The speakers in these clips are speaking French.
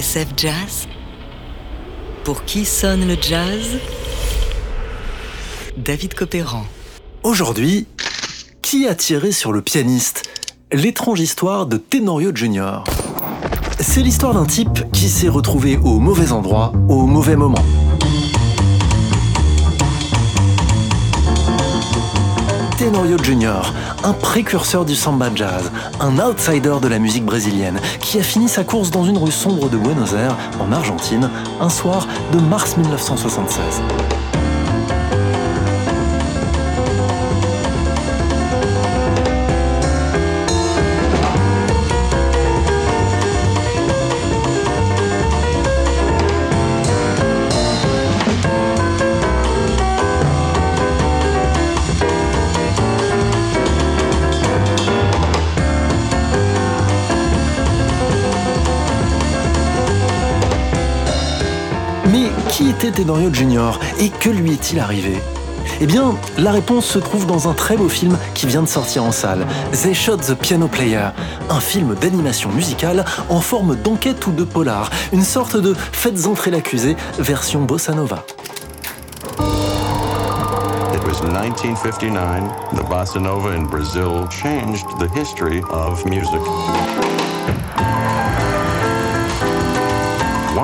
Jazz Pour qui sonne le jazz? David Copéran. Aujourd'hui, qui a tiré sur le pianiste? L'étrange histoire de Tenorio Jr. C'est l'histoire d'un type qui s'est retrouvé au mauvais endroit, au mauvais moment. Tenorio Jr., un précurseur du samba jazz, un outsider de la musique brésilienne, qui a fini sa course dans une rue sombre de Buenos Aires, en Argentine, un soir de mars 1976. Et que lui est-il arrivé? Eh bien, la réponse se trouve dans un très beau film qui vient de sortir en salle, They Shot the Piano Player, un film d'animation musicale en forme d'enquête ou de polar, une sorte de Faites entrer l'accusé version bossa nova. It was 1959. The bossa nova in Brazil changed the history of music.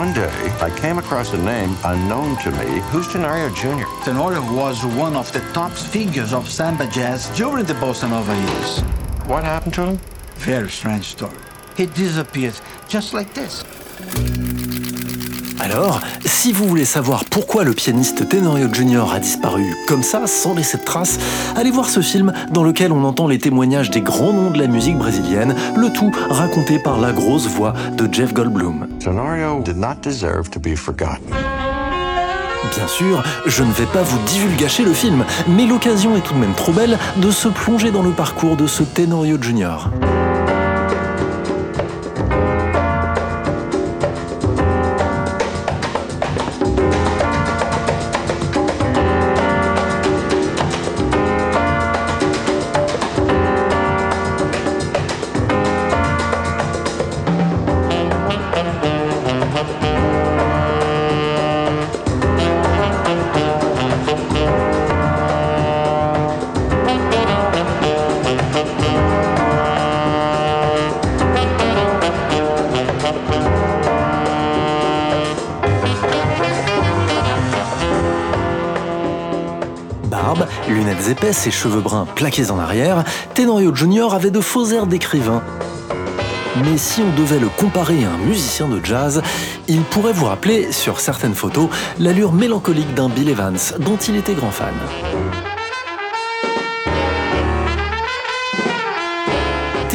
One day, I came across a name unknown to me. Who's Tenorio Jr.? Tenorio was one of the top figures of samba jazz during the bossa nova years. What happened to him? Very strange story. He disappeared just like this. Alors, si vous voulez savoir pourquoi le pianiste Tenorio Jr. a disparu comme ça, sans laisser de traces, allez voir ce film dans lequel on entend les témoignages des grands noms de la musique brésilienne, le tout raconté par la grosse voix de Jeff Goldblum. Tenorio did not deserve to be forgotten. Bien sûr, je ne vais pas vous divulgacher le film, mais l'occasion est tout de même trop belle de se plonger dans le parcours de ce Tenorio Jr. lunettes épaisses et cheveux bruns plaqués en arrière, Tenorio Jr. avait de faux airs d'écrivain. Mais si on devait le comparer à un musicien de jazz, il pourrait vous rappeler, sur certaines photos, l'allure mélancolique d'un Bill Evans, dont il était grand fan.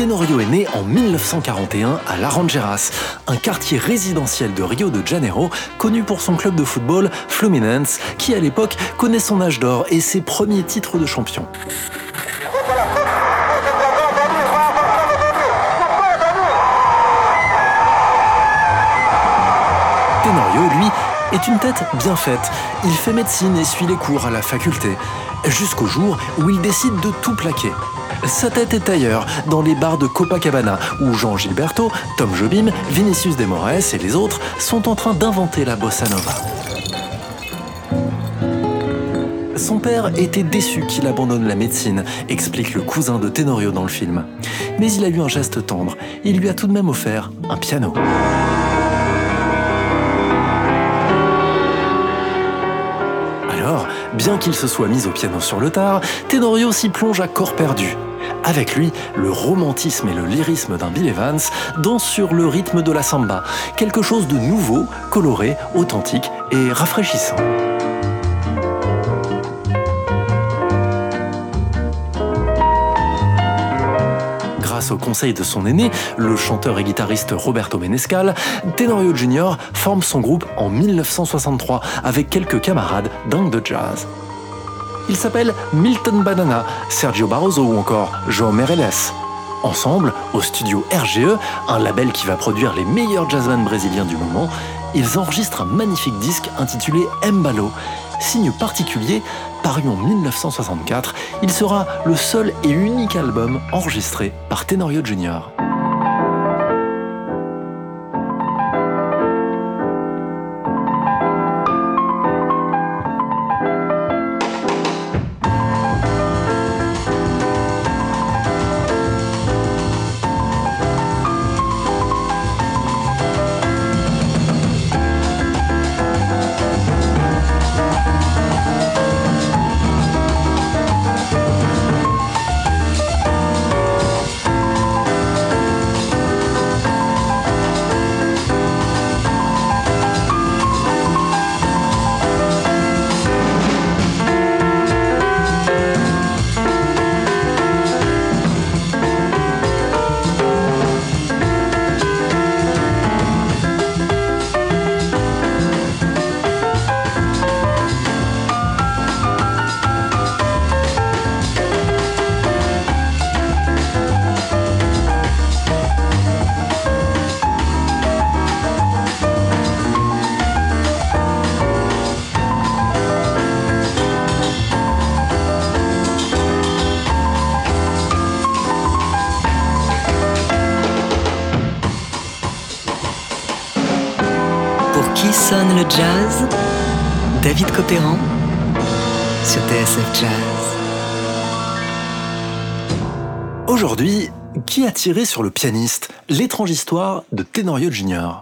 Tenorio est né en 1941 à Laranjeiras, un quartier résidentiel de Rio de Janeiro, connu pour son club de football Fluminense, qui à l'époque connaît son âge d'or et ses premiers titres de champion. Tenorio, lui, est une tête bien faite. Il fait médecine et suit les cours à la faculté, jusqu'au jour où il décide de tout plaquer. Sa tête est ailleurs, dans les bars de Copacabana, où Jean Gilberto, Tom Jobim, Vinicius de Moraes et les autres sont en train d'inventer la bossa nova. Son père était déçu qu'il abandonne la médecine, explique le cousin de Tenorio dans le film. Mais il a eu un geste tendre. Il lui a tout de même offert un piano. Alors, bien qu'il se soit mis au piano sur le tard, Tenorio s'y plonge à corps perdu. Avec lui, le romantisme et le lyrisme d'un Bill Evans dansent sur le rythme de la samba, quelque chose de nouveau, coloré, authentique et rafraîchissant. Grâce au conseil de son aîné, le chanteur et guitariste Roberto Menescal, Tenorio Jr. forme son groupe en 1963 avec quelques camarades dingues de jazz. Ils s'appellent Milton Banana, Sergio Barroso ou encore João Meirelles. Ensemble, au studio RGE, un label qui va produire les meilleurs jazzmen brésiliens du moment, ils enregistrent un magnifique disque intitulé Embalo. Signe particulier, paru en 1964, il sera le seul et unique album enregistré par Tenorio Jr. David Copéran sur TSF Jazz. Aujourd'hui, qui a tiré sur le pianiste L'étrange histoire de Tenorio Jr.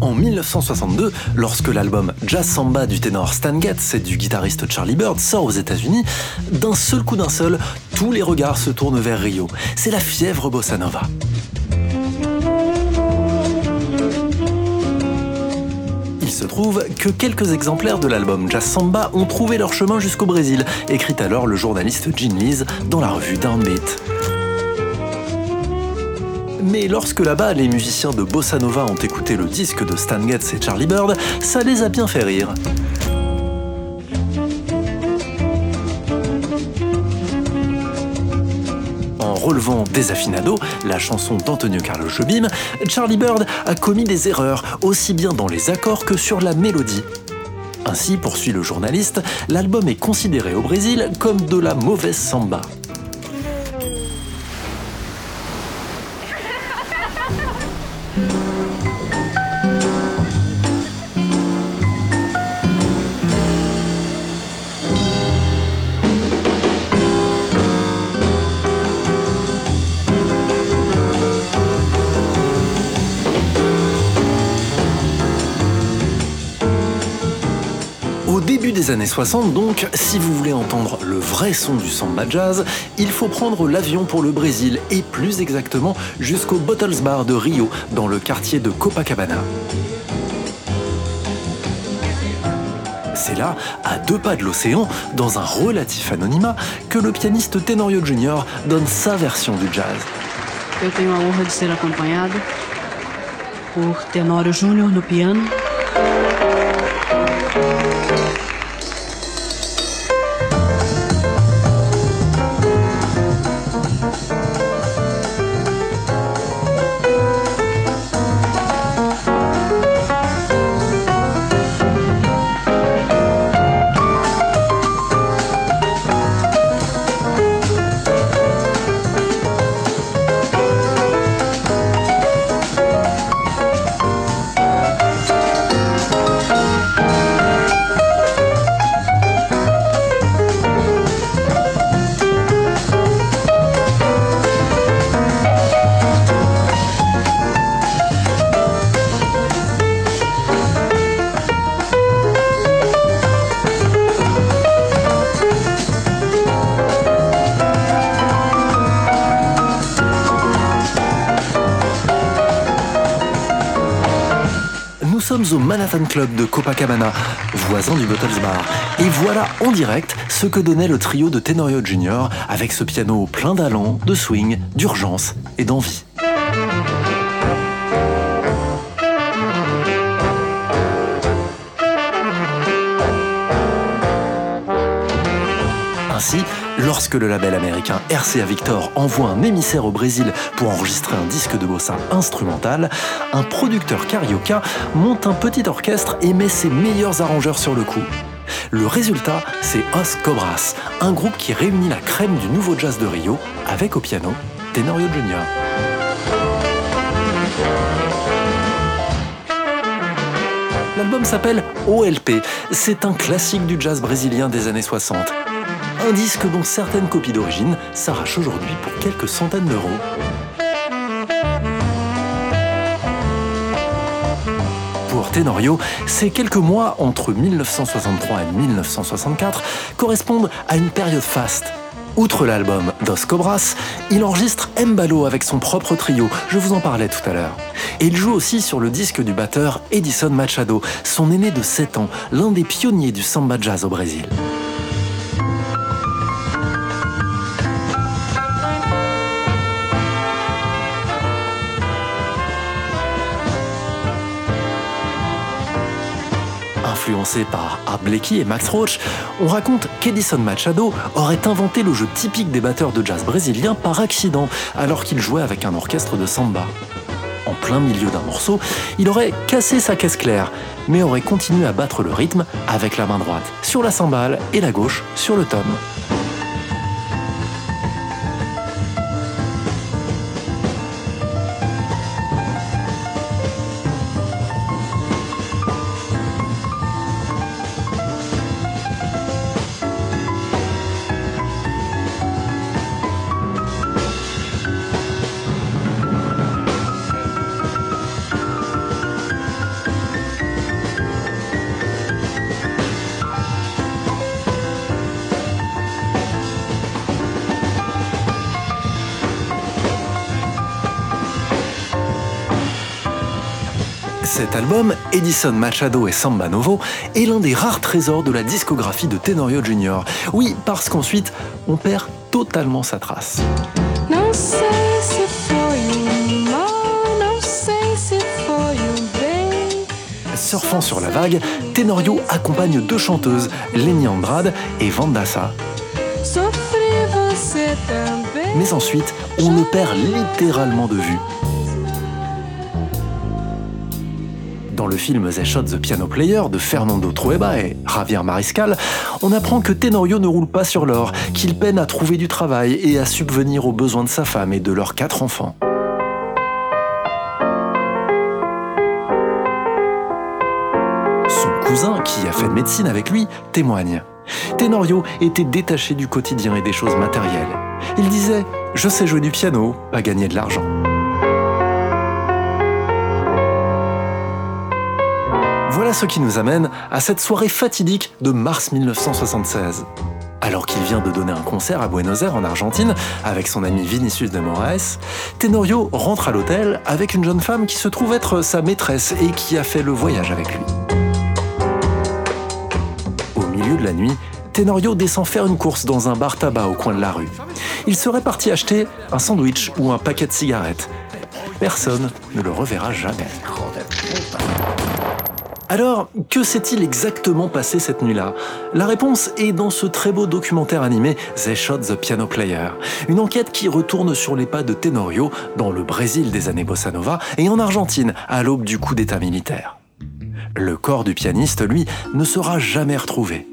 En 1962, lorsque l'album Jazz Samba du ténor Stan Getz et du guitariste Charlie Bird sort aux États-Unis, d'un seul coup d'un seul, tous les regards se tournent vers Rio. C'est la fièvre bossa nova. Se trouve que quelques exemplaires de l'album Jazz Samba ont trouvé leur chemin jusqu'au Brésil, écrit alors le journaliste Gene Lees dans la revue Downbeat. Mais lorsque là-bas les musiciens de Bossa Nova ont écouté le disque de Stan Getz et Charlie Bird, ça les a bien fait rire. Relevant Desafinado, la chanson d'Antonio Carlos Jobim, Charlie Bird a commis des erreurs, aussi bien dans les accords que sur la mélodie. Ainsi, poursuit le journaliste, l'album est considéré au Brésil comme de la mauvaise samba. Début des années 60 donc, si vous voulez entendre le vrai son du samba jazz, il faut prendre l'avion pour le Brésil et plus exactement jusqu'au Bottles Bar de Rio, dans le quartier de Copacabana. C'est là, à deux pas de l'océan, dans un relatif anonymat, que le pianiste Tenorio Jr. donne sa version du jazz. De ser piano, au Manhattan Club de Copacabana, voisin du Bottles Bar. Et voilà en direct ce que donnait le trio de Tenorio Jr. avec ce piano plein d'allant, de swing, d'urgence et d'envie. Ainsi, lorsque le label américain RCA Victor envoie un émissaire au Brésil pour enregistrer un disque de bossa instrumental, un producteur carioca monte un petit orchestre et met ses meilleurs arrangeurs sur le coup. Le résultat, c'est Os Cobras, un groupe qui réunit la crème du nouveau jazz de Rio avec au piano Tenorio Jr. L'album s'appelle OLP. C'est un classique du jazz brésilien des années 60. Un disque dont certaines copies d'origine s'arrachent aujourd'hui pour quelques centaines d'euros. Pour Tenorio, ces quelques mois entre 1963 et 1964 correspondent à une période faste. Outre l'album Dos Cobras, il enregistre Mbalo avec son propre trio, je vous en parlais tout à l'heure. Et il joue aussi sur le disque du batteur Edison Machado, son aîné de 7 ans, l'un des pionniers du samba jazz au Brésil. Par Art et Max Roach, on raconte qu'Edison Machado aurait inventé le jeu typique des batteurs de jazz brésiliens par accident, alors qu'il jouait avec un orchestre de samba. En plein milieu d'un morceau, il aurait cassé sa caisse claire, mais aurait continué à battre le rythme avec la main droite sur la cymbale et la gauche sur le tom. Cet album, Edison Machado et Samba Novo, est l'un des rares trésors de la discographie de Tenorio Jr. Oui, parce qu'ensuite, on perd totalement sa trace. Surfant sur la vague, Tenorio accompagne deux chanteuses, Lenny Andrade et Vandassa. Mais ensuite, on le perd littéralement de vue. Le film The Shot the Piano Player de Fernando Trueba et Javier Mariscal, on apprend que Tenorio ne roule pas sur l'or, qu'il peine à trouver du travail et à subvenir aux besoins de sa femme et de leurs quatre enfants. Son cousin, qui a fait médecine avec lui, témoigne. Tenorio était détaché du quotidien et des choses matérielles. Il disait Je sais jouer du piano, pas gagner de l'argent. Ce qui nous amène à cette soirée fatidique de mars 1976. Alors qu'il vient de donner un concert à Buenos Aires en Argentine avec son ami Vinicius de Moraes, Tenorio rentre à l'hôtel avec une jeune femme qui se trouve être sa maîtresse et qui a fait le voyage avec lui. Au milieu de la nuit, Tenorio descend faire une course dans un bar tabac au coin de la rue. Il serait parti acheter un sandwich ou un paquet de cigarettes. Personne ne le reverra jamais. Alors, que s'est-il exactement passé cette nuit-là? La réponse est dans ce très beau documentaire animé The Shot the Piano Player, une enquête qui retourne sur les pas de Tenorio dans le Brésil des années Bossa Nova et en Argentine à l'aube du coup d'État militaire. Le corps du pianiste, lui, ne sera jamais retrouvé.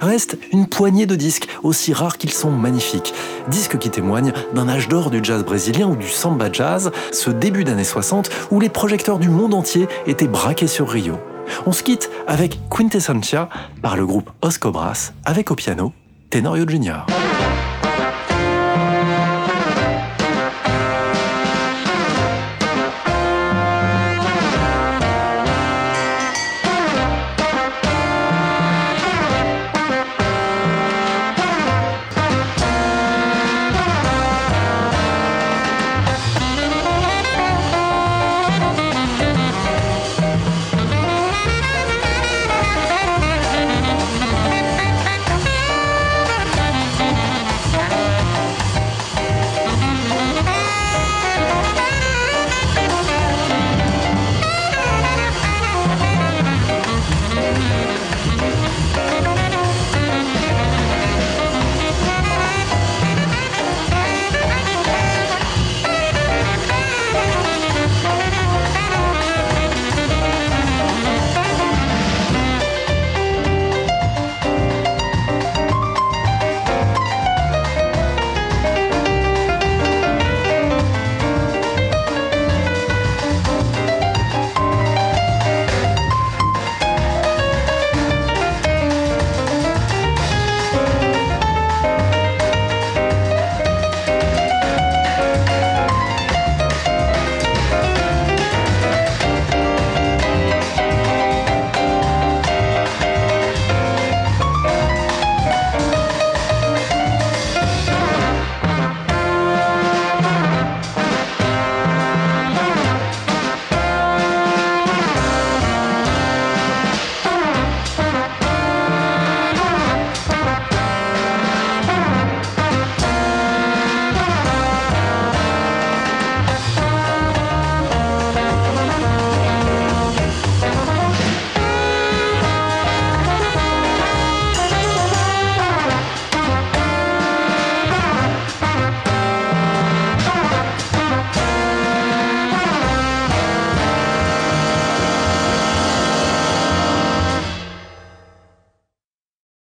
Reste une poignée de disques, aussi rares qu'ils sont magnifiques. Disques qui témoignent d'un âge d'or du jazz brésilien ou du samba jazz, ce début d'années 60 où les projecteurs du monde entier étaient braqués sur Rio. On se quitte avec Quintessentia par le groupe Os Cobras, avec au piano Tenorio Junior.